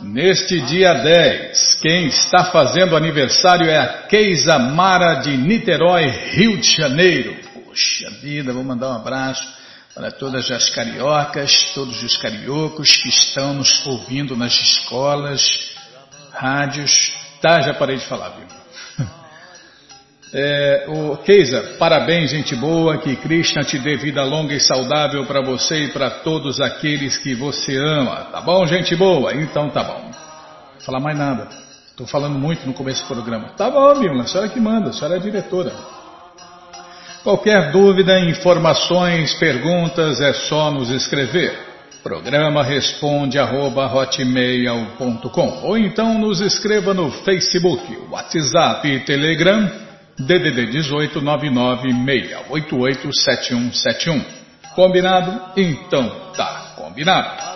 Neste dia 10, quem está fazendo aniversário é a Keisa Mara de Niterói, Rio de Janeiro. Poxa vida, vou mandar um abraço para todas as cariocas, todos os cariocos que estão nos ouvindo nas escolas, rádios. Tá, já parei de falar, viu? É, o Keisa, parabéns, gente boa, que Krishna te dê vida longa e saudável para você e para todos aqueles que você ama. Tá bom, gente boa? Então tá bom. Não falar mais nada. Estou falando muito no começo do programa. Tá bom, Milna, a senhora que manda, a senhora é a diretora. Qualquer dúvida, informações, perguntas, é só nos escrever. Programa responde arroba hotmail.com ou então nos escreva no Facebook, WhatsApp e Telegram DDD 18 996887171. Combinado? Então tá combinado.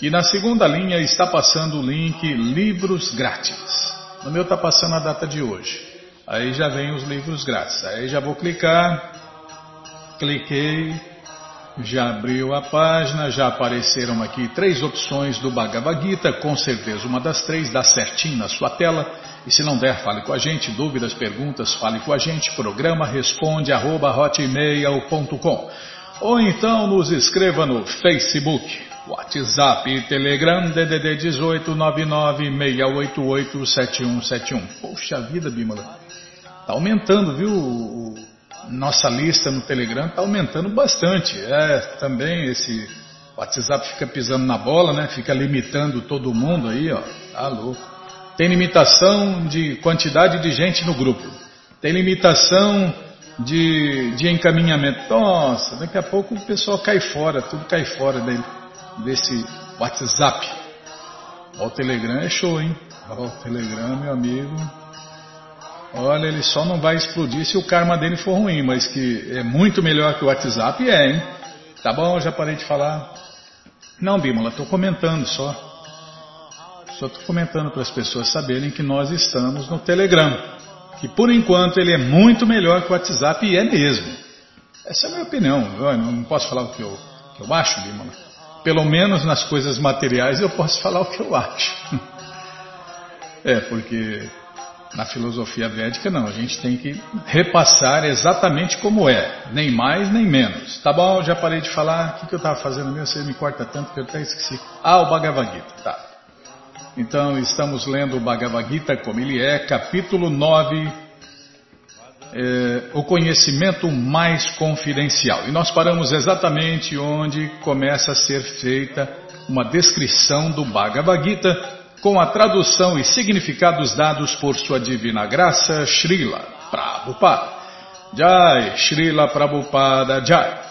e na segunda linha está passando o link Livros Grátis. No meu está passando a data de hoje. Aí já vem os livros grátis. Aí já vou clicar. Cliquei. Já abriu a página, já apareceram aqui três opções do Bhagavad Gita, com certeza uma das três dá certinho na sua tela. E se não der, fale com a gente, dúvidas, perguntas, fale com a gente, programa responde arroba hotmail.com ou então nos escreva no Facebook, WhatsApp Telegram DDD 18 996887171. Poxa vida, Bímola. Tá aumentando, viu? Nossa lista no Telegram tá aumentando bastante. É, também esse WhatsApp fica pisando na bola, né? Fica limitando todo mundo aí, ó. Tá louco. Tem limitação de quantidade de gente no grupo. Tem limitação de, de encaminhamento. Nossa, daqui a pouco o pessoal cai fora, tudo cai fora dele desse WhatsApp. o Telegram é show, hein? o Telegram, meu amigo. Olha, ele só não vai explodir se o karma dele for ruim, mas que é muito melhor que o WhatsApp é, hein? Tá bom, já parei de falar. Não, Bímola, estou comentando só. Só estou comentando para as pessoas saberem que nós estamos no Telegram. Que por enquanto ele é muito melhor que o WhatsApp e é mesmo. Essa é a minha opinião. Eu não posso falar o que eu, que eu acho, Bímola pelo menos nas coisas materiais, eu posso falar o que eu acho. É, porque na filosofia védica não, a gente tem que repassar exatamente como é, nem mais nem menos. Tá bom, já parei de falar, o que, eu estava fazendo mesmo? Você me corta tanto que eu até esqueci. Ah, o Bhagavad Gita, tá. Então estamos lendo o Bhagavad Gita como ele é, capítulo 9, é, o conhecimento mais confidencial. E nós paramos exatamente onde começa a ser feita uma descrição do Bhagavad Gita com a tradução e significados dados por sua divina graça, Srila Prabhupada. Jai, Srila Prabhupada Jai.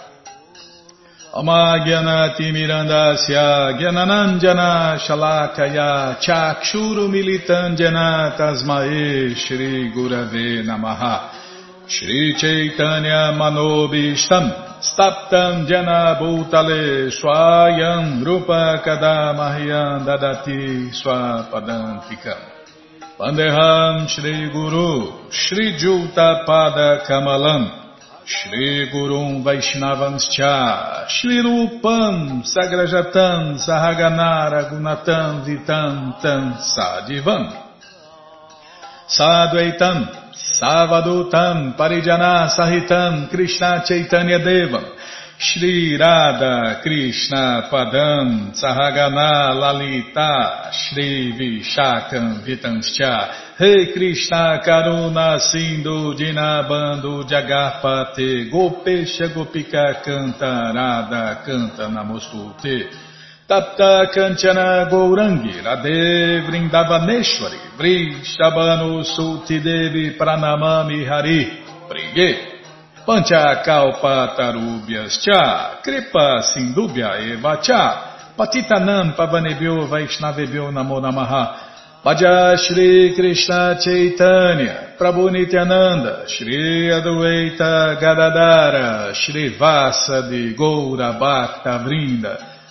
Amagyanatimirandasya Gyananandjana Shalakaya Chakshuru Militandjana Tasmae Shri Gurave Namaha Shri Chaitanya Manobishtam Staptam Jana Bhutale Swayam Rupa Kadamahyam Dadati Swapadantikam Pandeham Shri Guru Shri Juta Pada Kamalam Shri Gurum Vaishnavanscha Shri Rupam Sagrajatam Sahaganara Gunatam Vitam Tam Sadivam Sadvaitam Savadutam Parijana Sahitam Krishna Chaitanya Devam. Shri Radha Krishna Padam Sahagana Lalita Shri Vishakam Vitanscha. Rei Krishna Karuna Sindhu Dinabando Jagarpate Gopesha Gopika Canta Radha Canta Namostute Tapta Kanchana Gourangi Radhe Vrindavaneshwari Vrishabhanu Sulti Devi Pranamami Hari Briguei Panchakalpatarubhyas cha, Kripa Sindubhya eva cha, Patitanam pavanebhyo Vaishnavebhyo namo namaha, Bhaja Shri Krishna Chaitanya, Prabhu Nityananda, Shri Adueita Gadadara, Shri Vasa de Goura Bhakta Vrinda,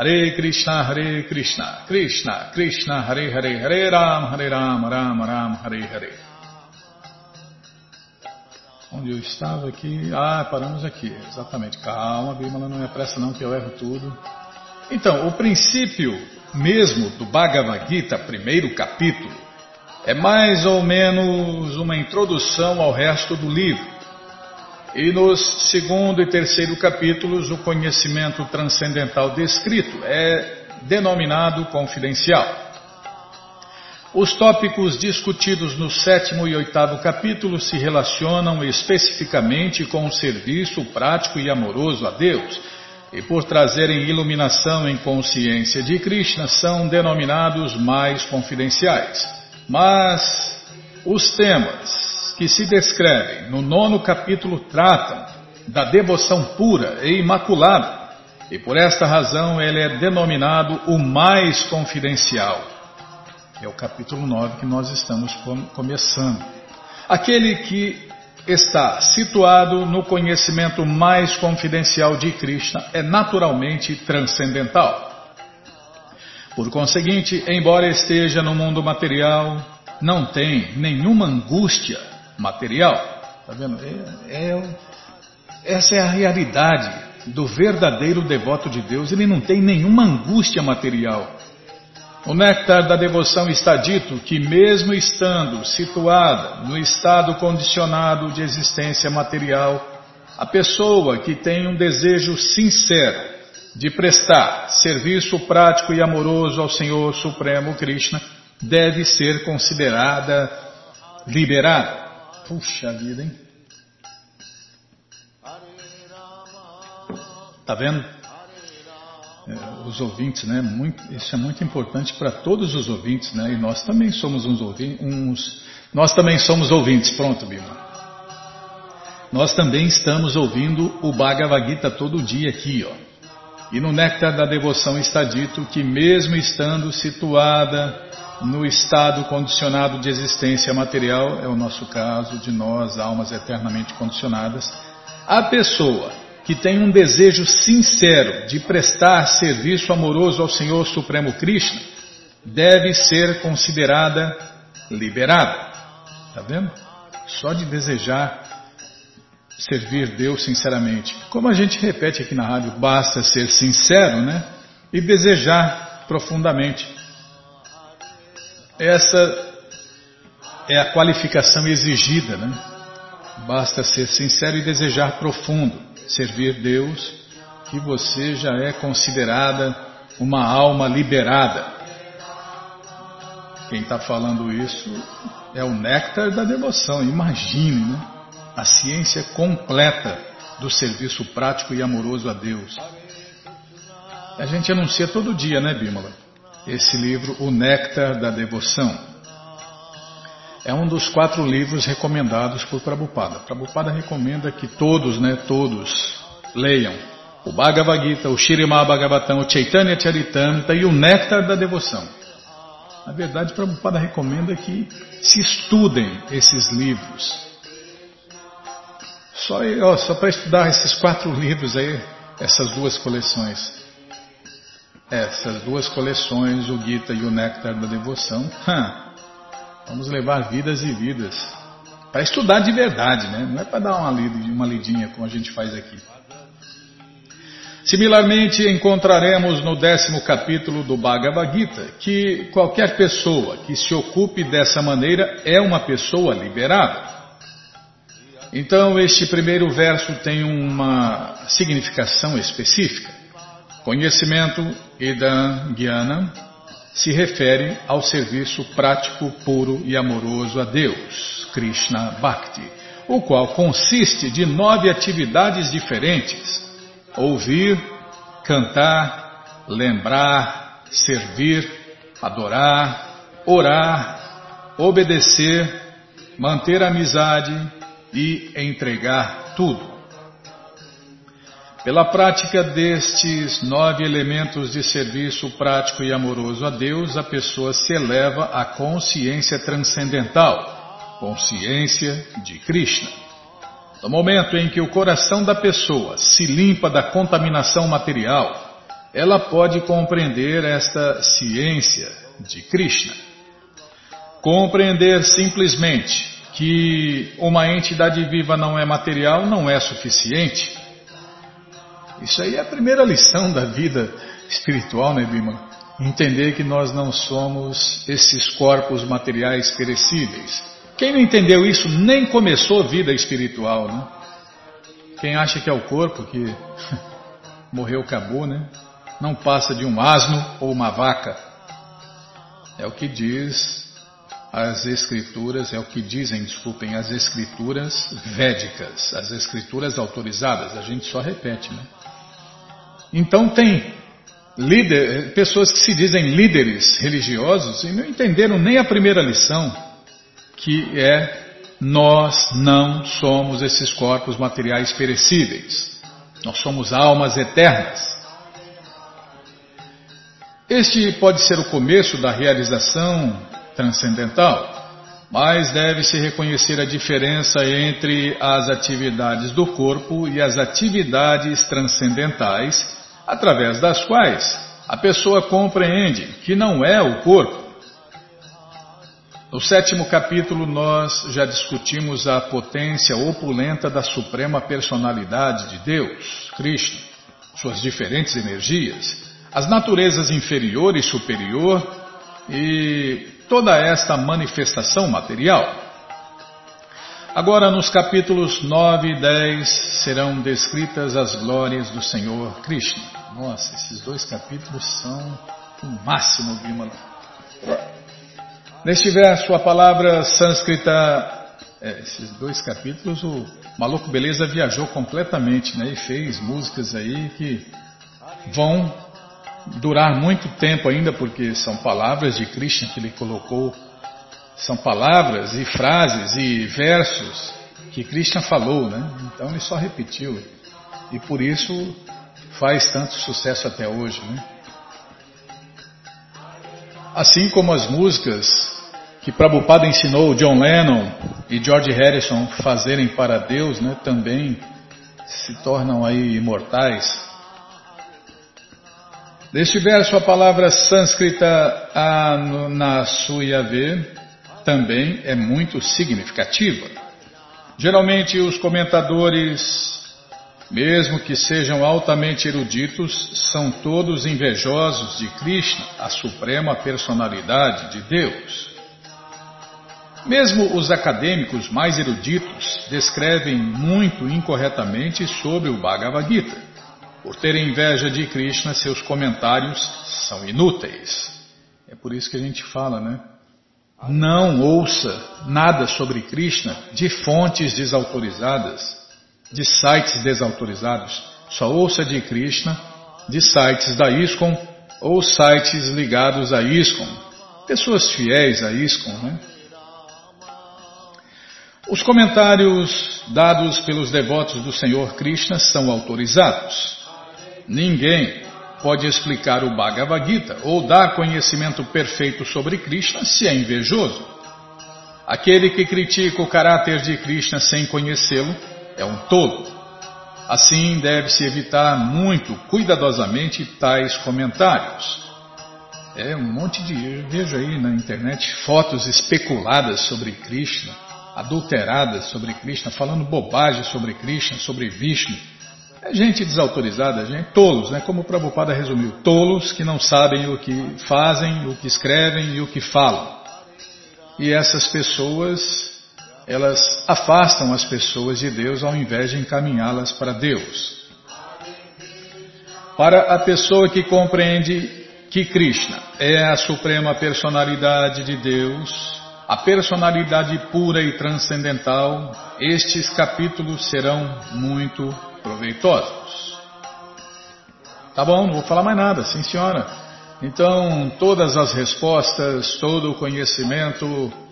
Hare Krishna, Hare Krishna, Krishna Krishna, Hare Hare, Hare Ram, Hare Ram, Ram Ram, Hare Hare. Onde eu estava aqui? Ah, paramos aqui, exatamente. Calma, Bimala, não é pressa não que eu erro tudo. Então, o princípio mesmo do Bhagavad Gita, primeiro capítulo, é mais ou menos uma introdução ao resto do livro. E nos segundo e terceiro capítulos, o conhecimento transcendental descrito é denominado confidencial. Os tópicos discutidos no sétimo e oitavo capítulo se relacionam especificamente com o serviço prático e amoroso a Deus, e por trazerem iluminação em consciência de Krishna, são denominados mais confidenciais. Mas os temas que se descrevem no nono capítulo tratam da devoção pura e imaculada, e por esta razão ele é denominado o mais confidencial. É o capítulo 9 que nós estamos começando. Aquele que está situado no conhecimento mais confidencial de Krishna é naturalmente transcendental. Por conseguinte, embora esteja no mundo material, não tem nenhuma angústia material. Tá vendo? É, é, essa é a realidade do verdadeiro devoto de Deus. Ele não tem nenhuma angústia material. O néctar da devoção está dito que, mesmo estando situada no estado condicionado de existência material, a pessoa que tem um desejo sincero de prestar serviço prático e amoroso ao Senhor Supremo Krishna deve ser considerada liberada. Puxa vida, hein? Tá vendo? é, os ouvintes, né? Muito, isso é muito importante para todos os ouvintes, né? E nós também somos uns ouvintes, uns, nós também somos ouvintes. Pronto, Bima. Nós também estamos ouvindo o Bhagavad Gita todo dia aqui, ó. E no Néctar da Devoção está dito que mesmo estando situada no estado condicionado de existência material, é o nosso caso de nós, almas eternamente condicionadas, a pessoa que tem um desejo sincero de prestar serviço amoroso ao Senhor Supremo Krishna, deve ser considerada liberada. Está vendo? Só de desejar servir Deus sinceramente. Como a gente repete aqui na rádio, basta ser sincero, né? E desejar profundamente. Essa é a qualificação exigida, né? Basta ser sincero e desejar profundo servir Deus, que você já é considerada uma alma liberada. Quem está falando isso é o néctar da devoção. Imagine, né? A ciência completa do serviço prático e amoroso a Deus. A gente anuncia todo dia, né, Bímola? Esse livro, O Néctar da Devoção. é um dos quatro livros recomendados por Prabhupada. Prabhupada recomenda que todos, né, todos leiam o Bhagavad Gita, o Shirimá Bhagavatam, o Chaitanya Charitamrita e o Néctar da Devoção. Na verdade, Prabhupada recomenda que se estudem esses livros. Só, só para estudar esses quatro livros aí, essas duas coleções. Essas duas coleções, o Gita e o Néctar da Devoção. Vamos levar vidas e vidas. Para estudar de verdade, né? Não é para dar uma, uma lidinha como a gente faz aqui. Similarmente, encontraremos no décimo capítulo do Bhagavad Gita que qualquer pessoa que se ocupe dessa maneira é uma pessoa liberada. Então, este primeiro verso tem uma significação específica. Conhecimento Idan Gyana se refere ao serviço prático, puro e amoroso a Deus, Krishna Bhakti, o qual consiste de nove atividades diferentes ouvir, cantar, lembrar, servir, adorar, orar, obedecer, manter amizade e entregar tudo. Pela prática destes nove elementos de serviço prático e amoroso a Deus, a pessoa se eleva à consciência transcendental, consciência de Krishna. No momento em que o coração da pessoa se limpa da contaminação material, ela pode compreender esta ciência de Krishna. Compreender simplesmente que uma entidade viva não é material não é suficiente. Isso aí é a primeira lição da vida espiritual, né, Bima? Entender que nós não somos esses corpos materiais perecíveis quem não entendeu isso nem começou vida espiritual, né? Quem acha que é o corpo que morreu, acabou, né? Não passa de um asno ou uma vaca. É o que diz as escrituras, é o que dizem, desculpem, as escrituras védicas, as escrituras autorizadas. A gente só repete, né? Então tem líder, pessoas que se dizem líderes religiosos e não entenderam nem a primeira lição que é nós não somos esses corpos materiais perecíveis. Nós somos almas eternas. Este pode ser o começo da realização transcendental, mas deve-se reconhecer a diferença entre as atividades do corpo e as atividades transcendentais, através das quais a pessoa compreende que não é o corpo no sétimo capítulo, nós já discutimos a potência opulenta da Suprema Personalidade de Deus, Krishna, suas diferentes energias, as naturezas inferior e superior e toda esta manifestação material. Agora, nos capítulos 9 e 10, serão descritas as glórias do Senhor Krishna. Nossa, esses dois capítulos são o máximo, Bimala. Neste verso, a palavra sânscrita, é, esses dois capítulos, o Maluco Beleza viajou completamente né, e fez músicas aí que vão durar muito tempo ainda, porque são palavras de Krishna que ele colocou, são palavras e frases e versos que Krishna falou, né? Então ele só repetiu. E por isso faz tanto sucesso até hoje, né? Assim como as músicas que Prabhupada ensinou John Lennon e George Harrison fazerem para Deus, né, também se tornam aí imortais. Neste verso, a palavra sânscrita Anasuyave também é muito significativa. Geralmente, os comentadores, mesmo que sejam altamente eruditos, são todos invejosos de Krishna, a suprema personalidade de Deus. Mesmo os acadêmicos mais eruditos descrevem muito incorretamente sobre o Bhagavad Gita. Por terem inveja de Krishna, seus comentários são inúteis. É por isso que a gente fala, né? Não ouça nada sobre Krishna de fontes desautorizadas, de sites desautorizados. Só ouça de Krishna de sites da ISKCON ou sites ligados a ISKCON. Pessoas fiéis a ISKCON, né? Os comentários dados pelos devotos do Senhor Krishna são autorizados. Ninguém pode explicar o Bhagavad Gita ou dar conhecimento perfeito sobre Krishna se é invejoso. Aquele que critica o caráter de Krishna sem conhecê-lo é um tolo. Assim, deve-se evitar muito cuidadosamente tais comentários. É um monte de. Eu vejo aí na internet fotos especuladas sobre Krishna adulteradas sobre Krishna, falando bobagem sobre Krishna, sobre Vishnu. É gente desautorizada, gente tolos, né? Como o Prabhupada resumiu, tolos que não sabem o que fazem, o que escrevem e o que falam. E essas pessoas, elas afastam as pessoas de Deus ao invés de encaminhá-las para Deus. Para a pessoa que compreende que Krishna é a suprema personalidade de Deus, a personalidade pura e transcendental, estes capítulos serão muito proveitosos. Tá bom, não vou falar mais nada, sim senhora. Então, todas as respostas, todo o conhecimento.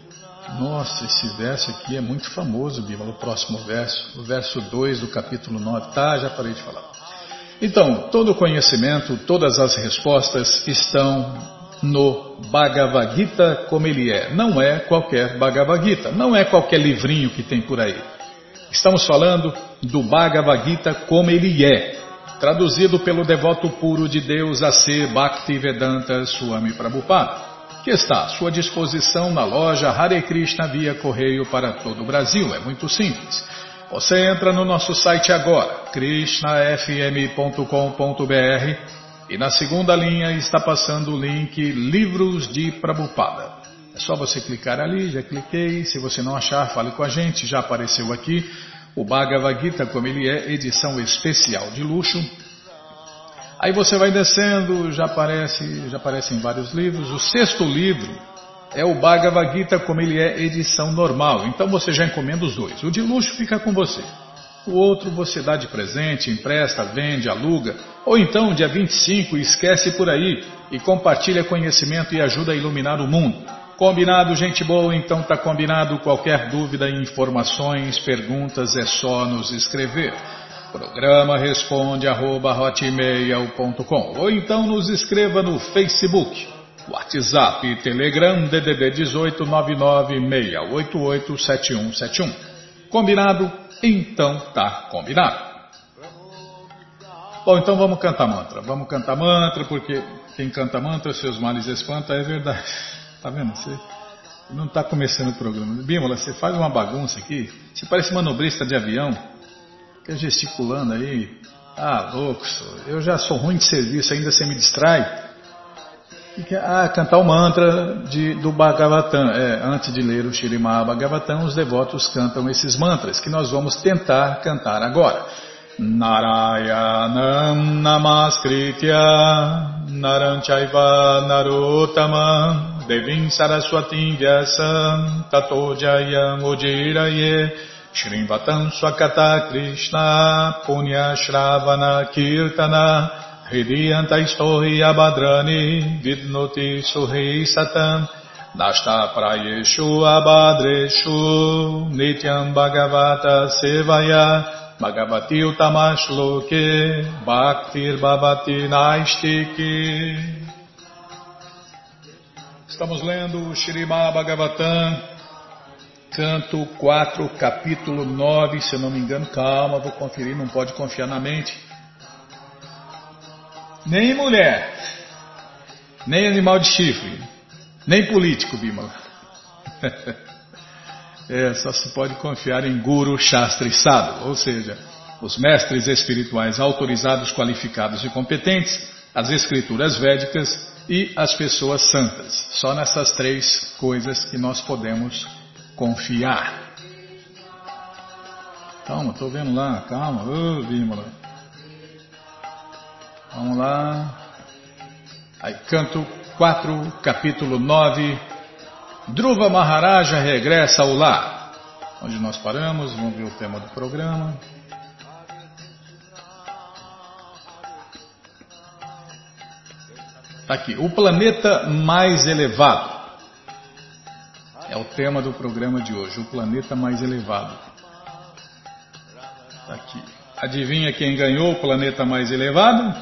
Nossa, esse verso aqui é muito famoso, Bíblia, o próximo verso, o verso 2 do capítulo 9. Tá, já parei de falar. Então, todo o conhecimento, todas as respostas estão no Bhagavad Gita como ele é. Não é qualquer Bhagavad Gita, não é qualquer livrinho que tem por aí. Estamos falando do Bhagavad Gita como ele é, traduzido pelo devoto puro de Deus a ser Bhaktivedanta Swami Prabhupada, que está à sua disposição na loja Hare Krishna via correio para todo o Brasil. É muito simples. Você entra no nosso site agora, krishnafm.com.br e na segunda linha está passando o link Livros de Prabupada. É só você clicar ali, já cliquei. Se você não achar, fale com a gente, já apareceu aqui. O Bhagavad Gita, como ele é, edição especial de luxo. Aí você vai descendo, já aparece, já aparecem vários livros. O sexto livro é o Bhagavad Gita, como ele é, edição normal. Então você já encomenda os dois. O de luxo fica com você. O outro você dá de presente, empresta, vende, aluga, ou então dia 25 esquece por aí e compartilha conhecimento e ajuda a iluminar o mundo. Combinado, gente boa? Então tá combinado. Qualquer dúvida, informações, perguntas é só nos escrever. Programa responde arroba, ou então nos escreva no Facebook, WhatsApp, Telegram, DDD 18 996887171. Combinado? Então tá combinado. Bom, então vamos cantar mantra. Vamos cantar mantra, porque quem canta mantra, seus males espanta, é verdade. Tá vendo? Você não está começando o programa. Bímola, você faz uma bagunça aqui. Você parece manobrista de avião. Fica gesticulando aí. Ah, louco, eu já sou ruim de serviço, ainda você me distrai. Ah, cantar o mantra de, do Bhagavatam. É, antes de ler o Shirimá Bhagavatam, os devotos cantam esses mantras, que nós vamos tentar cantar agora. Narayanam Namaskritya Naranchaiva Narotama Devim Saraswatim Vyasam Tato Jayam Ujiraye Shrimvatam Swakata Krishna Punya Shravana Kirtana Hridiyantaistohi abadrani vidnoti suhi satam Nashta prayeshu abadreshu nityam bhagavata sevaya Bhagavati utamashloke bhaktir bhavati naistiki. Estamos lendo o Shirima Bhagavatam, canto 4, capítulo 9, se eu não me engano, calma, vou conferir, não pode confiar na mente. Nem mulher, nem animal de chifre, nem político, Bimala. É, só se pode confiar em Guru Shastra e Sadhu, ou seja, os mestres espirituais autorizados, qualificados e competentes, as escrituras védicas e as pessoas santas. Só nessas três coisas que nós podemos confiar. Calma, estou vendo lá, calma, ô oh. Vamos lá. Aí, canto 4, capítulo 9. Dhruva Maharaja regressa ao lar. Onde nós paramos, vamos ver o tema do programa. Tá aqui, o planeta mais elevado. É o tema do programa de hoje, o planeta mais elevado. Tá aqui. Adivinha quem ganhou o planeta mais elevado?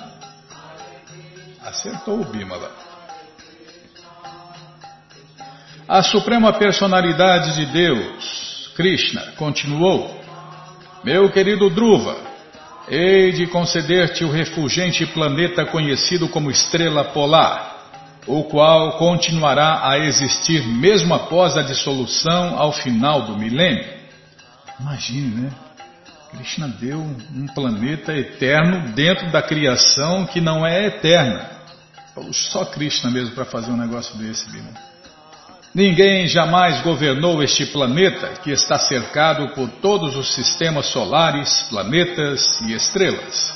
Acertou o Bimala. A suprema personalidade de Deus, Krishna, continuou: Meu querido Dhruva, hei de conceder-te o refulgente planeta conhecido como estrela polar, o qual continuará a existir mesmo após a dissolução ao final do milênio. Imagine, né? Krishna deu um planeta eterno dentro da criação que não é eterna. Só Krishna mesmo para fazer um negócio desse, Bima. Ninguém jamais governou este planeta que está cercado por todos os sistemas solares, planetas e estrelas.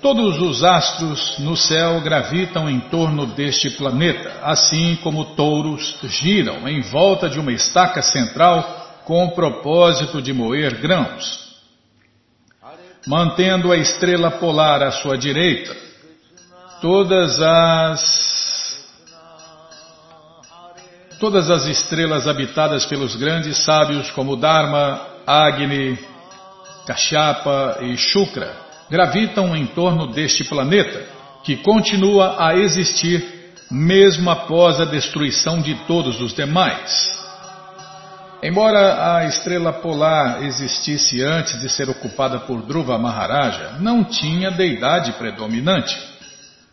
Todos os astros no céu gravitam em torno deste planeta, assim como touros giram em volta de uma estaca central com o propósito de moer grãos. Mantendo a estrela polar à sua direita, todas as todas as estrelas habitadas pelos grandes sábios como Dharma, Agni, Kashyapa e Shukra gravitam em torno deste planeta, que continua a existir mesmo após a destruição de todos os demais. Embora a estrela polar existisse antes de ser ocupada por Dhruva Maharaja, não tinha deidade predominante.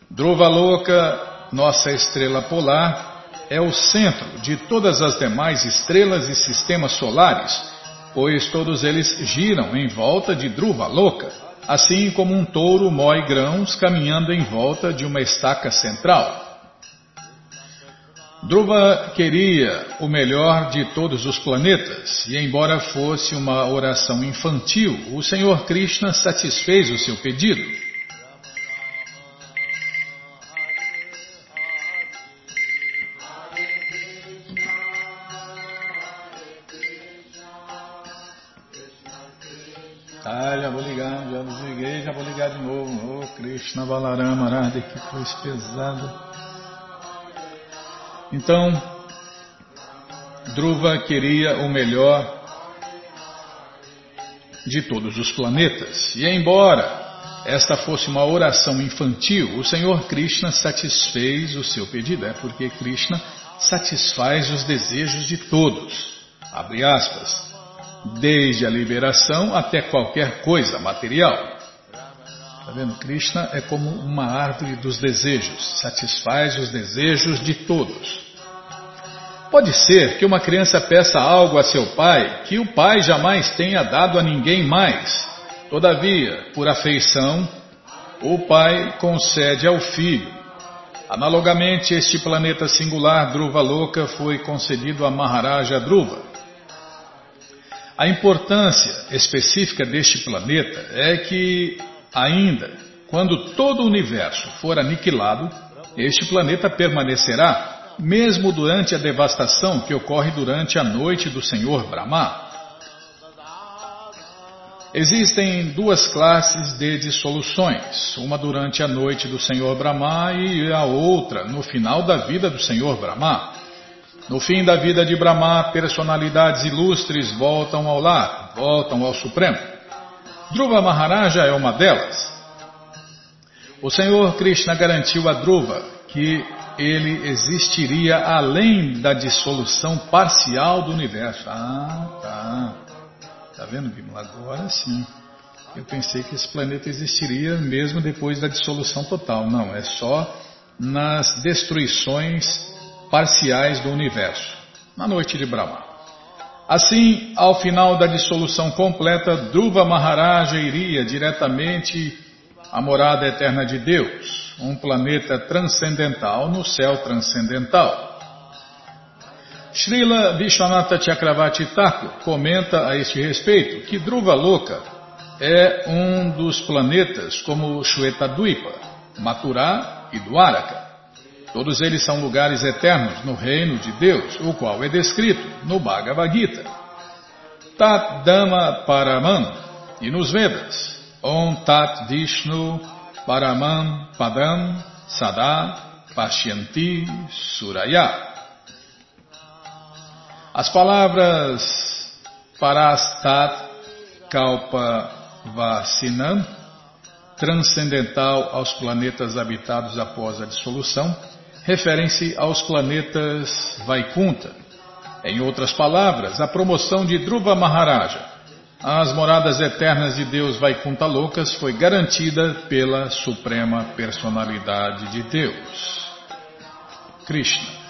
Dhruva Loka, nossa estrela polar, é o centro de todas as demais estrelas e sistemas solares, pois todos eles giram em volta de Dhruva Loka, assim como um touro moe grãos caminhando em volta de uma estaca central. Dhruva queria o melhor de todos os planetas, e embora fosse uma oração infantil, o Senhor Krishna satisfez o seu pedido. Balarama, Radha, que coisa pesada. Então, Dhruva queria o melhor de todos os planetas. E embora esta fosse uma oração infantil, o Senhor Krishna satisfez o seu pedido. É porque Krishna satisfaz os desejos de todos. Abre aspas. Desde a liberação até qualquer coisa material. Está vendo? Krishna é como uma árvore dos desejos, satisfaz os desejos de todos. Pode ser que uma criança peça algo a seu pai que o pai jamais tenha dado a ninguém mais. Todavia, por afeição, o pai concede ao filho. Analogamente, este planeta singular Dhruva Loka foi concedido a Maharaja Dhruva. A importância específica deste planeta é que Ainda, quando todo o universo for aniquilado, este planeta permanecerá, mesmo durante a devastação que ocorre durante a noite do Senhor Brahma. Existem duas classes de dissoluções, uma durante a noite do Senhor Brahma e a outra no final da vida do Senhor Brahma. No fim da vida de Brahma, personalidades ilustres voltam ao lar, voltam ao Supremo. Dhruva Maharaja é uma delas. O Senhor Krishna garantiu a Dhruva que ele existiria além da dissolução parcial do universo. Ah, tá. Tá vendo, Bimala? Agora sim. Eu pensei que esse planeta existiria mesmo depois da dissolução total. Não, é só nas destruições parciais do universo, na noite de Brahma. Assim, ao final da dissolução completa, Dhruva Maharaja iria diretamente à morada eterna de Deus, um planeta transcendental no céu transcendental. Srila Vishwanatha Chakravarti Thakur comenta a este respeito que Dhruva Loka é um dos planetas como Shwetadvipa, Mathura e Dwaraka. Todos eles são lugares eternos no reino de Deus, o qual é descrito no Bhagavad Gita. Tat Dhamma Paraman e nos Vedas. Om Tat Vishnu Paramam Padam Sada Pashyanti Suraya. As palavras Parastat Kalpa Vasinam, transcendental aos planetas habitados após a dissolução, referem-se aos planetas Vaikunta. Em outras palavras, a promoção de Dhruva Maharaja às moradas eternas de Deus Vaikunta Loucas foi garantida pela Suprema Personalidade de Deus, Krishna.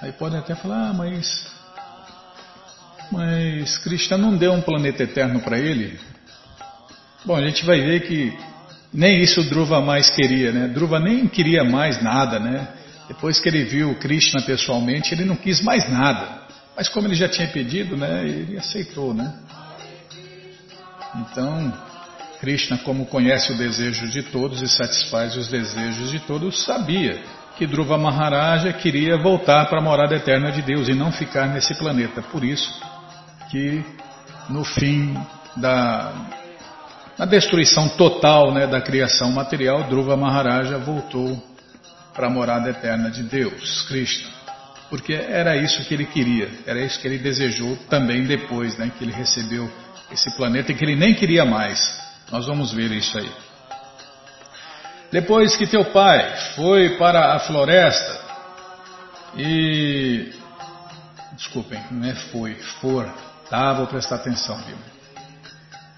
Aí podem até falar, ah, mas, mas Krishna não deu um planeta eterno para ele? Bom, a gente vai ver que nem isso Dhruva mais queria, né? Dhruva nem queria mais nada, né? Depois que ele viu Krishna pessoalmente, ele não quis mais nada. Mas como ele já tinha pedido, né? Ele aceitou, né? Então, Krishna, como conhece o desejo de todos e satisfaz os desejos de todos, sabia que Dhruva Maharaja queria voltar para a morada eterna de Deus e não ficar nesse planeta. Por isso que no fim da na destruição total né, da criação material, Dhruva Maharaja voltou para a morada eterna de Deus, Krishna. Porque era isso que ele queria, era isso que ele desejou também depois né, que ele recebeu esse planeta e que ele nem queria mais. Nós vamos ver isso aí. Depois que teu pai foi para a floresta e. Desculpem, não é foi, for, tá? Vou prestar atenção, viu?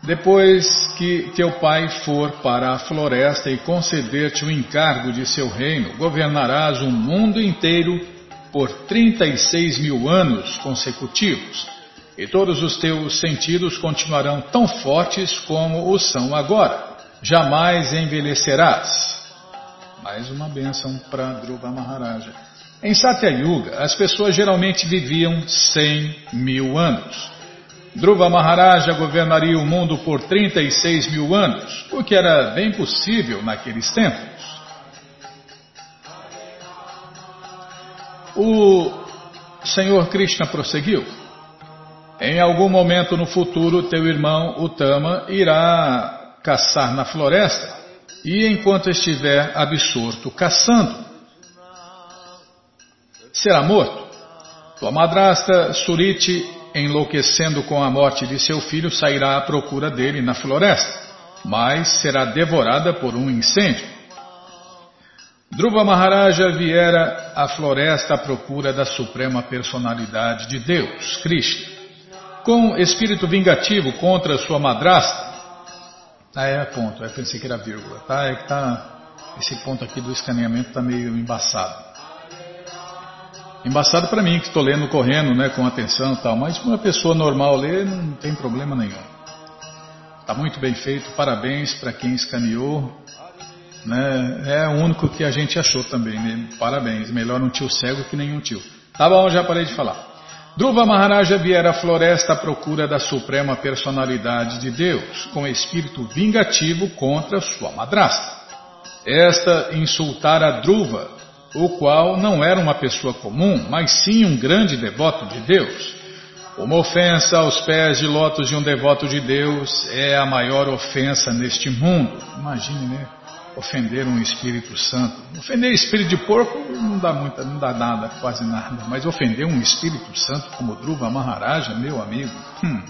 Depois que teu pai for para a floresta e conceder-te o encargo de seu reino, governarás o mundo inteiro por 36 mil anos consecutivos, e todos os teus sentidos continuarão tão fortes como o são agora. Jamais envelhecerás. Mais uma bênção para Dhruva Maharaja. Em Satya Yuga, as pessoas geralmente viviam 100 mil anos. Dhruva Maharaja governaria o mundo por 36 mil anos, o que era bem possível naqueles tempos. O Senhor Krishna prosseguiu. Em algum momento no futuro, teu irmão Utama irá caçar na floresta e enquanto estiver absorto caçando, será morto. Tua madrasta Suriti enlouquecendo com a morte de seu filho, sairá à procura dele na floresta, mas será devorada por um incêndio. Dhruva Maharaja viera à floresta à procura da suprema personalidade de Deus, Krishna, com espírito vingativo contra sua madrasta. Ah, é ponto, eu pensei que era vírgula, tá? É que tá, esse ponto aqui do escaneamento está meio embaçado. Embaçado para mim, que estou lendo correndo, né, com atenção e tal, mas para uma pessoa normal ler não tem problema nenhum. Está muito bem feito, parabéns para quem escaneou. Né, é o único que a gente achou também, né, parabéns. Melhor um tio cego que nenhum tio. Tá bom, já parei de falar. Dhruva Maharaja viera à floresta à procura da suprema personalidade de Deus, com espírito vingativo contra sua madrasta. Esta insultara Dhruva o qual não era uma pessoa comum, mas sim um grande devoto de Deus. Uma ofensa aos pés de lótus de um devoto de Deus é a maior ofensa neste mundo. Imagine, né? Ofender um Espírito Santo. Ofender Espírito de porco não dá muita, não dá nada, quase nada. Mas ofender um Espírito Santo como Dhruva Maharaja, meu amigo. Hum.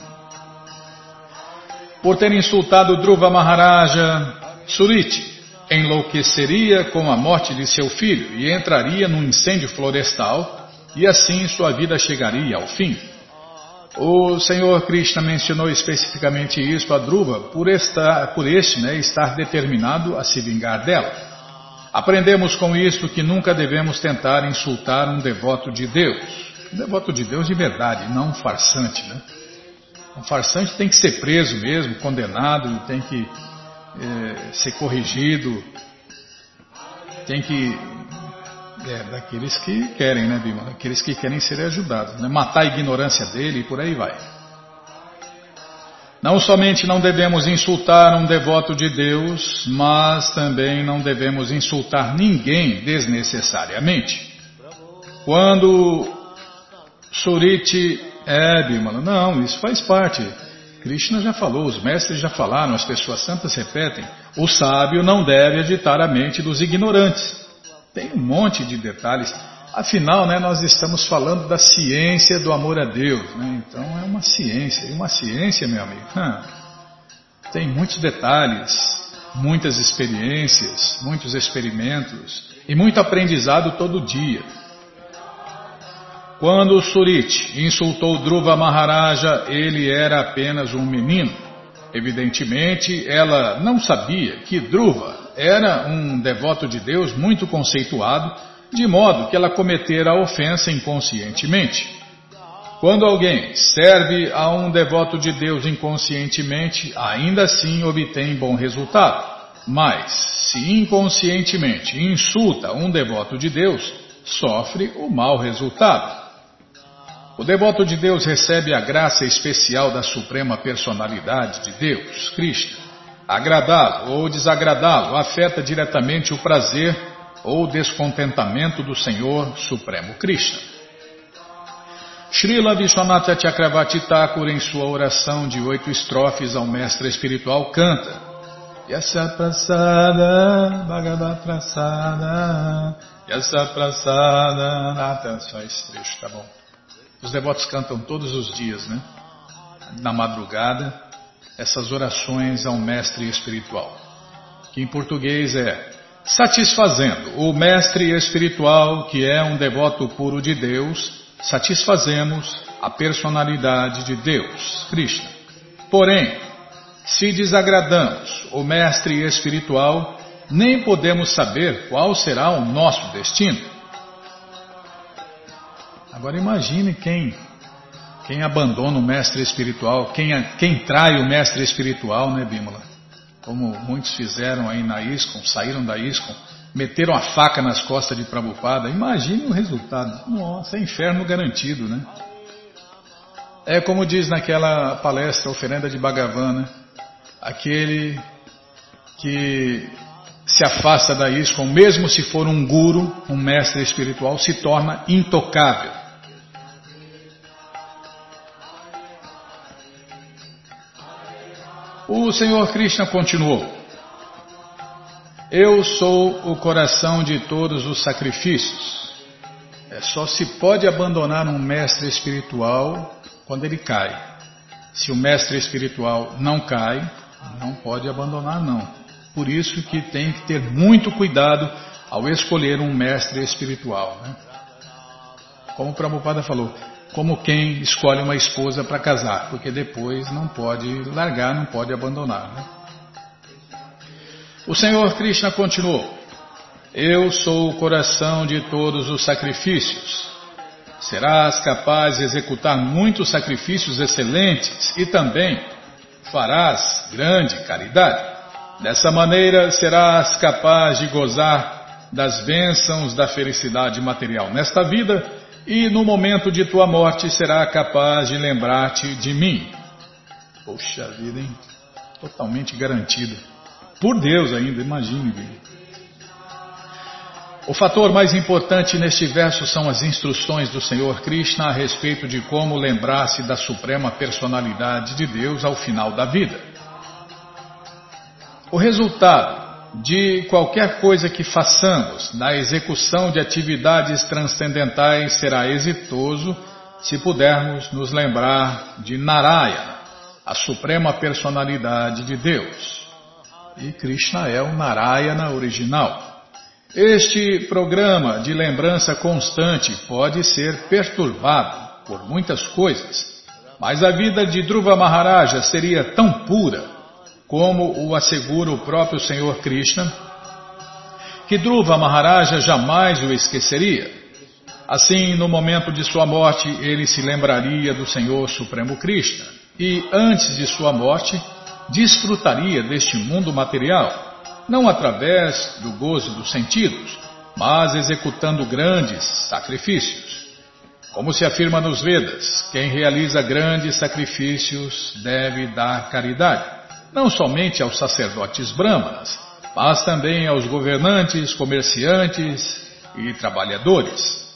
Por ter insultado Dhruva Maharaja, Suriti, enlouqueceria com a morte de seu filho e entraria num incêndio florestal, e assim sua vida chegaria ao fim. O Senhor Krishna mencionou especificamente isso a Dhruva por, estar, por este né, estar determinado a se vingar dela. Aprendemos com isso que nunca devemos tentar insultar um devoto de Deus. Um devoto de Deus de verdade, não um farsante. Né? Um farsante tem que ser preso mesmo, condenado, tem que é, ser corrigido, tem que. É, daqueles que querem, né, Bima? Daqueles que querem ser ajudados, né? matar a ignorância dele e por aí vai. Não somente não devemos insultar um devoto de Deus, mas também não devemos insultar ninguém desnecessariamente. Quando Suriti é, Bimala, não, isso faz parte. Krishna já falou, os mestres já falaram, as pessoas santas repetem: o sábio não deve agitar a mente dos ignorantes. Tem um monte de detalhes. Afinal, né, nós estamos falando da ciência do amor a Deus. Né? Então é uma ciência. E uma ciência, meu amigo, hum, tem muitos detalhes, muitas experiências, muitos experimentos e muito aprendizado todo dia. Quando Surit insultou Dhruva Maharaja, ele era apenas um menino. Evidentemente, ela não sabia que Dhruva era um devoto de Deus muito conceituado, de modo que ela cometera a ofensa inconscientemente. Quando alguém serve a um devoto de Deus inconscientemente, ainda assim obtém bom resultado. Mas, se inconscientemente insulta um devoto de Deus, sofre o mau resultado. O devoto de Deus recebe a graça especial da Suprema Personalidade de Deus, Cristo. Agradá-lo ou desagradá-lo afeta diretamente o prazer ou descontentamento do Senhor Supremo Krishna. Srila Vishwanatha Chakravarti Thakur, em sua oração de oito estrofes ao mestre espiritual, canta Yasa Prasada Bhagavad Prasada Yasa Prasada Só esse trecho, tá bom. Os devotos cantam todos os dias, né? Na madrugada, essas orações ao mestre espiritual, que em português é satisfazendo o mestre espiritual, que é um devoto puro de Deus, satisfazemos a personalidade de Deus, Krishna. Porém, se desagradamos o mestre espiritual, nem podemos saber qual será o nosso destino. Agora imagine quem quem abandona o mestre espiritual, quem, quem trai o mestre espiritual, né, Bímola? Como muitos fizeram aí na ISCOM, saíram da ISCOM, meteram a faca nas costas de Prabhupada. Imagine o resultado. Nossa, é inferno garantido, né? É como diz naquela palestra, oferenda de Bhagavan, né? Aquele que se afasta da ISCOM, mesmo se for um guru, um mestre espiritual, se torna intocável. O Senhor Krishna continuou: Eu sou o coração de todos os sacrifícios. É só se pode abandonar um mestre espiritual quando ele cai. Se o mestre espiritual não cai, não pode abandonar não. Por isso que tem que ter muito cuidado ao escolher um mestre espiritual. Né? Como o Prabhupada falou, como quem escolhe uma esposa para casar, porque depois não pode largar, não pode abandonar. Né? O Senhor Krishna continuou: Eu sou o coração de todos os sacrifícios. Serás capaz de executar muitos sacrifícios excelentes e também farás grande caridade. Dessa maneira serás capaz de gozar das bênçãos da felicidade material nesta vida e no momento de tua morte será capaz de lembrar-te de mim. Poxa vida, hein? Totalmente garantido. Por Deus ainda, imagine. O fator mais importante neste verso são as instruções do Senhor Krishna a respeito de como lembrar-se da suprema personalidade de Deus ao final da vida. O resultado de qualquer coisa que façamos na execução de atividades transcendentais será exitoso se pudermos nos lembrar de Narayana, a suprema personalidade de Deus. E Krishna é o Narayana original. Este programa de lembrança constante pode ser perturbado por muitas coisas, mas a vida de Dhruva Maharaja seria tão pura como o assegura o próprio Senhor Krishna, que Dhruva Maharaja jamais o esqueceria. Assim, no momento de sua morte, ele se lembraria do Senhor Supremo Krishna e, antes de sua morte, desfrutaria deste mundo material, não através do gozo dos sentidos, mas executando grandes sacrifícios. Como se afirma nos Vedas, quem realiza grandes sacrifícios deve dar caridade não somente aos sacerdotes brahmanas, mas também aos governantes, comerciantes e trabalhadores.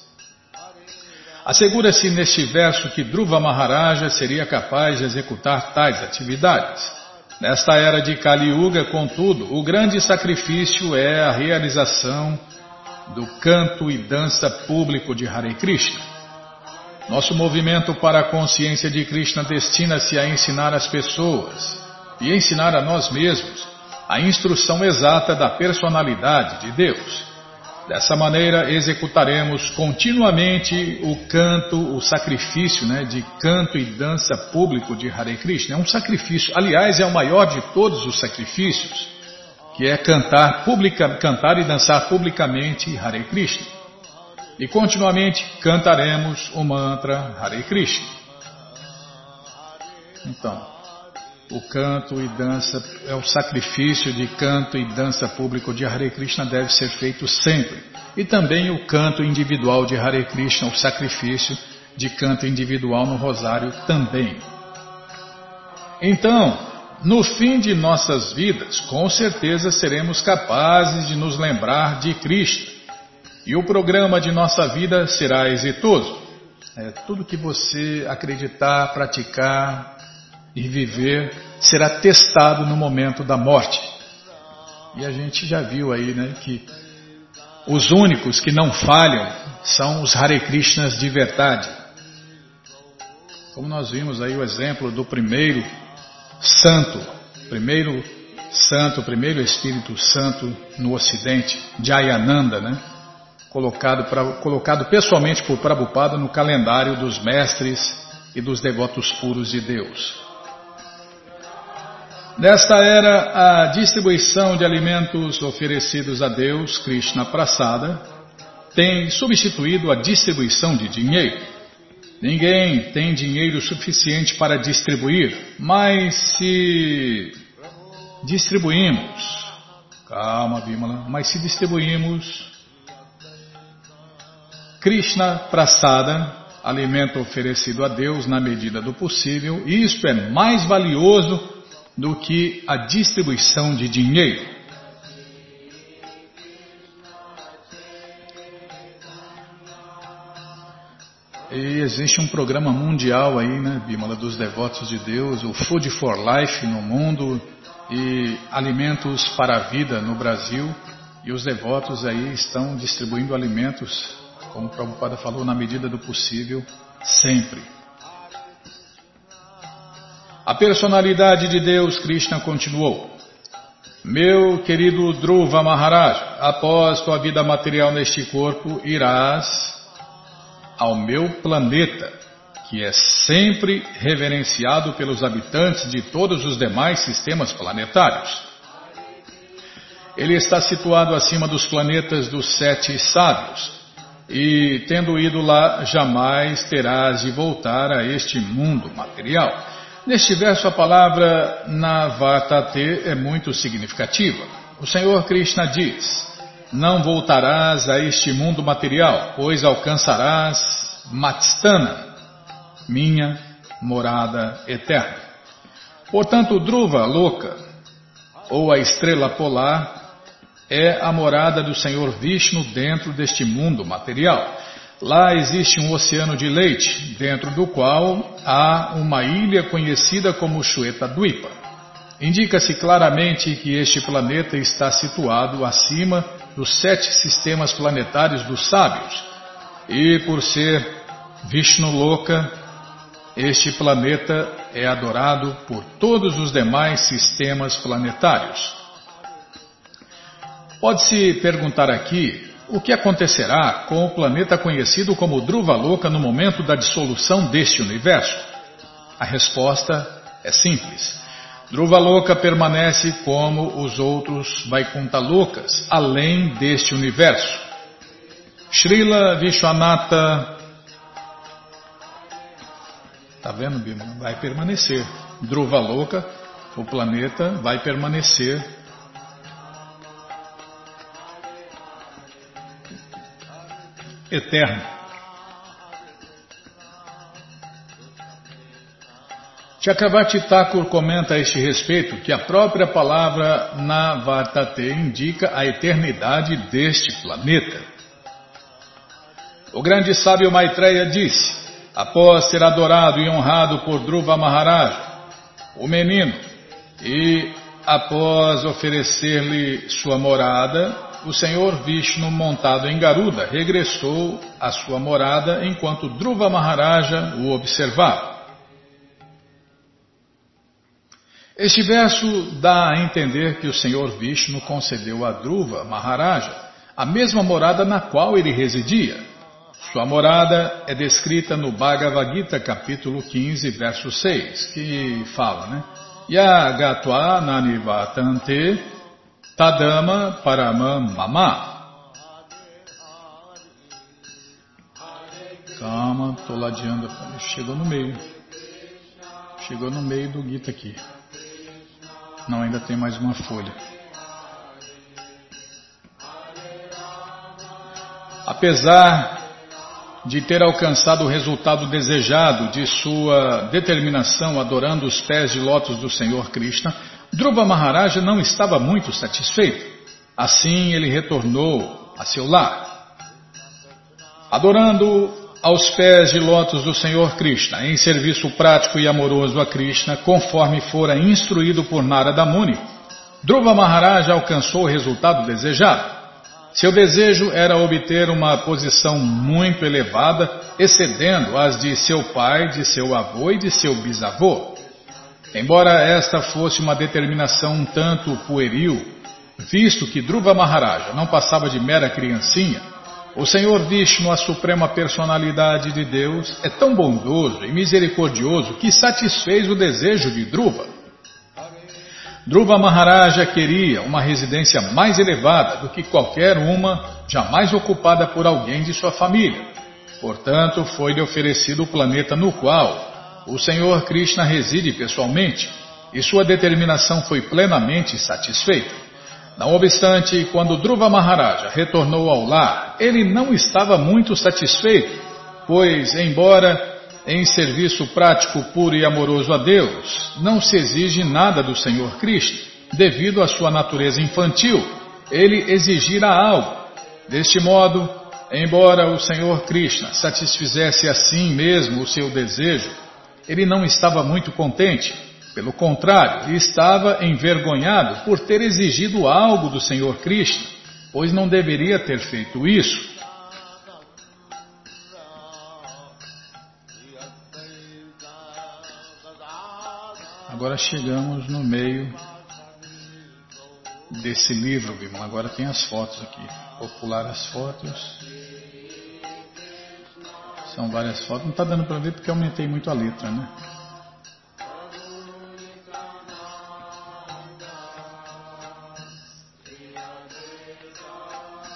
Assegura-se neste verso que Dhruva Maharaja seria capaz de executar tais atividades. Nesta era de Kali Yuga, contudo, o grande sacrifício é a realização do canto e dança público de Hare Krishna. Nosso movimento para a consciência de Krishna destina-se a ensinar as pessoas e ensinar a nós mesmos a instrução exata da personalidade de Deus. Dessa maneira, executaremos continuamente o canto, o sacrifício né, de canto e dança público de Hare Krishna. É um sacrifício, aliás, é o maior de todos os sacrifícios, que é cantar, publica, cantar e dançar publicamente Hare Krishna. E continuamente cantaremos o mantra Hare Krishna. Então, o canto e dança, é o sacrifício de canto e dança público de Hare Krishna deve ser feito sempre. E também o canto individual de Hare Krishna, o sacrifício de canto individual no rosário também. Então, no fim de nossas vidas, com certeza seremos capazes de nos lembrar de Krishna. E o programa de nossa vida será exitoso. É, tudo que você acreditar, praticar, e viver será testado no momento da morte. E a gente já viu aí né, que os únicos que não falham são os Hare Krishnas de verdade. Como nós vimos aí o exemplo do primeiro santo, primeiro santo, primeiro Espírito Santo no Ocidente, Jayananda, né? Colocado, pra, colocado pessoalmente por Prabhupada no calendário dos mestres e dos devotos puros de Deus. Nesta era, a distribuição de alimentos oferecidos a Deus, Krishna Prasada, tem substituído a distribuição de dinheiro. Ninguém tem dinheiro suficiente para distribuir, mas se distribuímos, calma, Bimala, mas se distribuímos Krishna Prasada, alimento oferecido a Deus na medida do possível, isto é mais valioso do que a distribuição de dinheiro. E existe um programa mundial aí, né, Bímola, dos devotos de Deus, o Food for Life no mundo e Alimentos para a Vida no Brasil. E os devotos aí estão distribuindo alimentos, como o Prabhupada falou, na medida do possível, sempre. A personalidade de Deus, Krishna, continuou. Meu querido Dhruva Maharaj, após tua vida material neste corpo, irás ao meu planeta, que é sempre reverenciado pelos habitantes de todos os demais sistemas planetários. Ele está situado acima dos planetas dos sete sábios, e tendo ido lá, jamais terás de voltar a este mundo material. Neste verso, a palavra Navatate é muito significativa. O Senhor Krishna diz: Não voltarás a este mundo material, pois alcançarás Matstana, minha morada eterna. Portanto, Dhruva Loka, ou a estrela polar, é a morada do Senhor Vishnu dentro deste mundo material. Lá existe um oceano de leite, dentro do qual há uma ilha conhecida como Shweta Dwipa. Indica-se claramente que este planeta está situado acima dos sete sistemas planetários dos sábios, e por ser Vishnu Loka, este planeta é adorado por todos os demais sistemas planetários. Pode-se perguntar aqui o que acontecerá com o planeta conhecido como Loka no momento da dissolução deste universo? A resposta é simples. Loka permanece como os outros Vaikuntalokas, além deste universo. Srila Vishwanatha. Está vendo, Bima? Vai permanecer. Loka, o planeta, vai permanecer eterno. Chakravarti Thakur comenta a este respeito que a própria palavra Navartate indica a eternidade deste planeta. O grande sábio Maitreya disse, após ser adorado e honrado por Dhruva Maharaj, o menino, e após oferecer-lhe sua morada, o Senhor Vishnu, montado em Garuda, regressou à sua morada enquanto Dhruva Maharaja o observava. Este verso dá a entender que o Senhor Vishnu concedeu a Dhruva Maharaja a mesma morada na qual ele residia. Sua morada é descrita no Bhagavad Gita, capítulo 15, verso 6, que fala, né? Yagatva nanivatante tadama paramam mama. Calma, tô ladeando, chegou no meio. Chegou no meio do Gita aqui. Não, ainda tem mais uma folha. Apesar de ter alcançado o resultado desejado de sua determinação adorando os pés de lótus do Senhor Krishna, Dhruva Maharaja não estava muito satisfeito. Assim ele retornou a seu lar. Adorando aos pés de lótus do Senhor Krishna, em serviço prático e amoroso a Krishna, conforme fora instruído por Narada Muni, Dhruva Maharaja alcançou o resultado desejado. Seu desejo era obter uma posição muito elevada, excedendo as de seu pai, de seu avô e de seu bisavô. Embora esta fosse uma determinação um tanto pueril, visto que Dhruva Maharaja não passava de mera criancinha, o Senhor Vishnu, a suprema personalidade de Deus, é tão bondoso e misericordioso que satisfez o desejo de Dhruva. Dhruva Maharaja queria uma residência mais elevada do que qualquer uma jamais ocupada por alguém de sua família. Portanto, foi-lhe oferecido o planeta no qual o Senhor Krishna reside pessoalmente, e sua determinação foi plenamente satisfeita. Não obstante, quando Dhruva Maharaja retornou ao lar, ele não estava muito satisfeito, pois, embora em serviço prático puro e amoroso a Deus, não se exige nada do Senhor Cristo, devido à sua natureza infantil. Ele exigirá algo. Deste modo, embora o Senhor Krishna satisfizesse assim mesmo o seu desejo, ele não estava muito contente. Pelo contrário, estava envergonhado por ter exigido algo do Senhor Krishna, pois não deveria ter feito isso. Agora chegamos no meio desse livro, Bimala. Agora tem as fotos aqui. Vou pular as fotos. São várias fotos. Não está dando para ver porque aumentei muito a letra, né?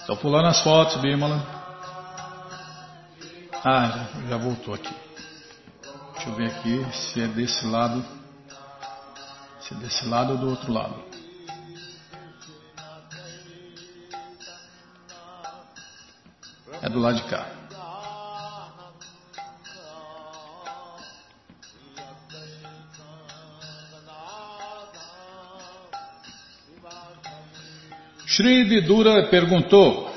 Estou pulando as fotos, Bimala. Ah, já, já voltou aqui. Deixa eu ver aqui se é desse lado. Se é desse lado ou do outro lado. É do lado de cá. Shri Vidura perguntou,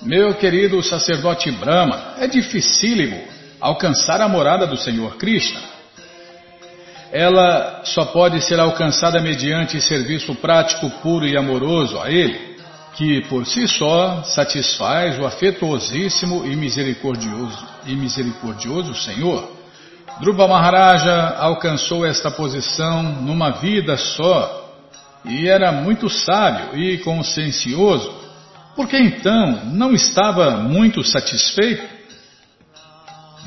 meu querido sacerdote Brahma, é dificílimo alcançar a morada do Senhor Krishna? ela só pode ser alcançada mediante serviço prático, puro e amoroso a Ele, que por si só satisfaz o afetuosíssimo e misericordioso, e misericordioso Senhor. Dhruva Maharaja alcançou esta posição numa vida só e era muito sábio e consciencioso, porque então não estava muito satisfeito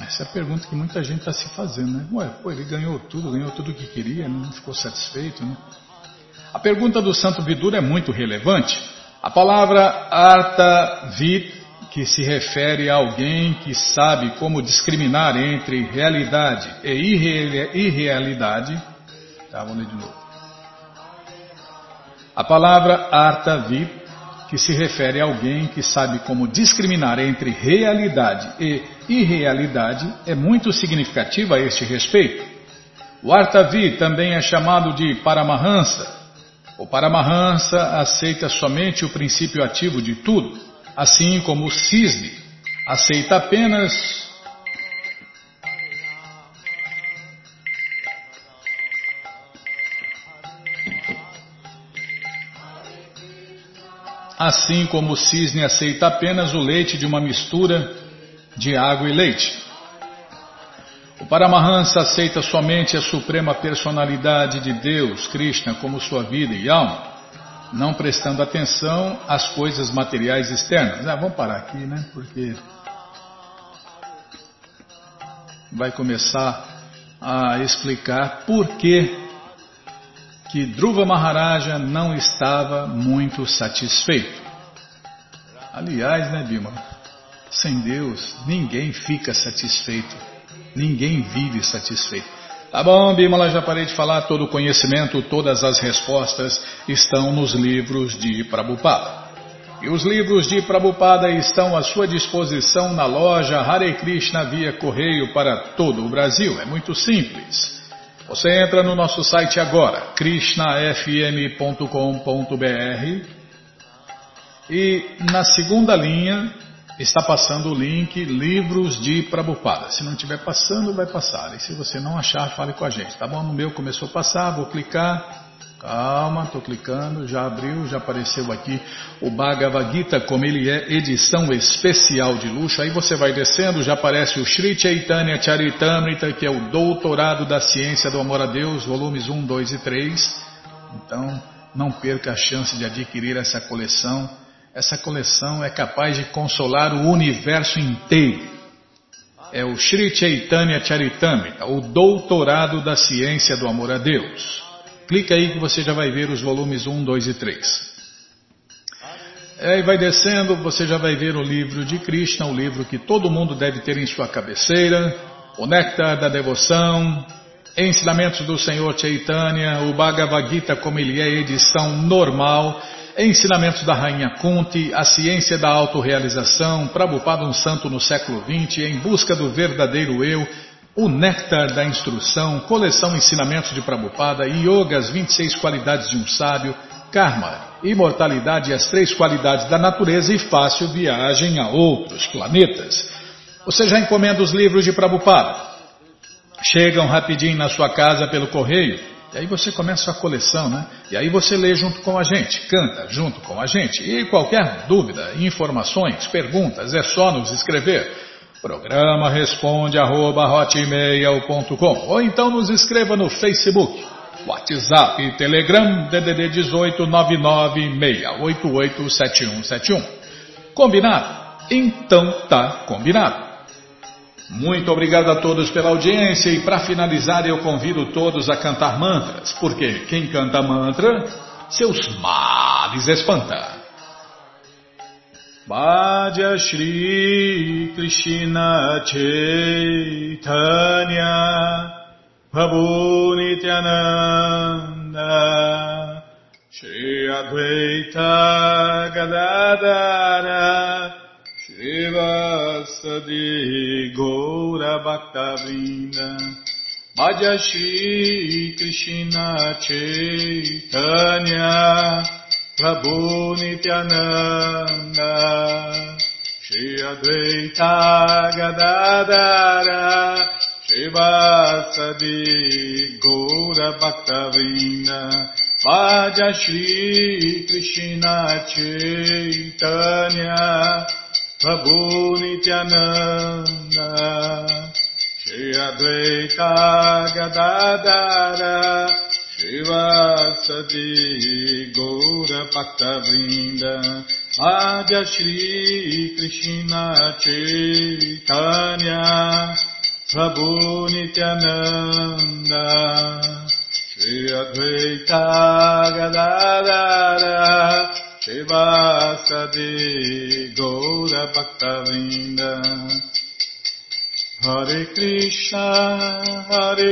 essa é a pergunta que muita gente está se fazendo, né? Ué, pô, ele ganhou tudo, ganhou tudo o que queria, não ficou satisfeito, né? A pergunta do Santo Vidura é muito relevante. A palavra arta vid, que se refere a alguém que sabe como discriminar entre realidade e irrealidade. Tá, vamos ler de novo. A palavra arta vid, que se refere a alguém que sabe como discriminar entre realidade e irrealidade é muito significativa a este respeito. O Artavi também é chamado de Paramahansa. O Paramahansa aceita somente o princípio ativo de tudo, assim como o cisne aceita apenas assim como o cisne aceita apenas o leite de uma mistura de água e leite. O Paramahansa aceita somente a suprema personalidade de Deus, Krishna, como sua vida e alma, não prestando atenção às coisas materiais externas. Ah, vamos parar aqui, né? Porque vai começar a explicar por que que Dhruva Maharaja não estava muito satisfeito. Aliás, né, Bima? Sem Deus, ninguém fica satisfeito. Ninguém vive satisfeito. Tá bom, Bimala, já parei de falar. Todo o conhecimento, todas as respostas estão nos livros de Prabhupada. E os livros de Prabhupada estão à sua disposição na loja Hare Krishna via correio para todo o Brasil. É muito simples. Você entra no nosso site agora, krishnafm.com.br e na segunda linha está passando o link Livros de Prabupada. Se não estiver passando, vai passar. E se você não achar, fale com a gente. Tá bom? No meu começou a passar, vou clicar. Calma, estou clicando, já abriu, já apareceu aqui o Bhagavad Gita, como ele é edição especial de luxo. Aí você vai descendo, já aparece o Sri Chaitanya Charitamrita, que é o Doutorado da Ciência do Amor a Deus, volumes 1, 2 e 3. Então, não perca a chance de adquirir essa coleção. Essa coleção é capaz de consolar o universo inteiro. É o Sri Chaitanya Charitamrita, o Doutorado da Ciência do Amor a Deus. Clica aí que você já vai ver os volumes 1, 2 e 3. Aí vai descendo, você já vai ver o livro de Krishna, o livro que todo mundo deve ter em sua cabeceira, o Néctar da Devoção, Ensinamentos do Senhor Chaitanya, o Bhagavad Gita como ele é, edição normal, Ensinamentos da Rainha Kunti, A Ciência da Autorealização, Prabhupada um Santo no século XX, Em Busca do Verdadeiro Eu, o Néctar da Instrução, Coleção Ensinamentos de Prabhupada, Yoga, as 26 qualidades de um sábio, Karma, Imortalidade e as três qualidades da natureza e fácil viagem a outros planetas. Você já encomenda os livros de Prabhupada? Chegam rapidinho na sua casa pelo correio, e aí você começa a coleção, né? E aí você lê junto com a gente, canta junto com a gente. E qualquer dúvida, informações, perguntas, é só nos escrever. Programa responde arroba hotmail.com ou então nos escreva no Facebook, WhatsApp e Telegram DDD 18 996887171. Combinado? Então tá combinado. Muito obrigado a todos pela audiência e para finalizar eu convido todos a cantar mantras, porque quem canta mantra, seus males espanta. Bhaja Shri Krishna Chaitanya Prabhu Nityananda Shri Advaita Gadadara Shri Vasadi Gaura Bhaktavinda Bhaja Shri Krishna Chaitanya Prabhu Nityananda Shri Advaita Gadadara Shri Vasadi Gaura Bhaktavinda Vaja Shri Krishna Chaitanya Prabhu Nityananda Shri Advaita Gadadara Shivasadi Gaura Bhaktavrinda Adya Shri Krishna Chaitanya Prabhu Nityananda Shri Advaita Gadadara Shivasadi Gaura Bhaktavrinda Hare Krishna Hare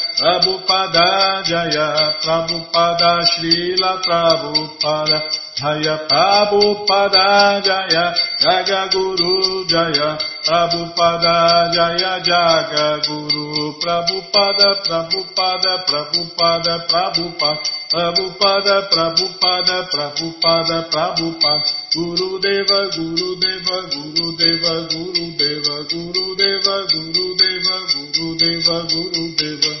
Prabhupada, Jaya Prabhupada, Srila Prabhupada, Jaya Prabhupada, Jaya Jaga Guru, Jaya Prabhupada, Jaya Jaga Guru, Prabhupada, Prabhupada, Prabhupada, Prabhupada, Prabhupada, Prabhupada, Prabhupada, Prabhupada, Guru Deva, Guru Deva, Guru Deva, Guru Deva, Guru Deva, Guru Deva, Guru Deva, Guru Deva.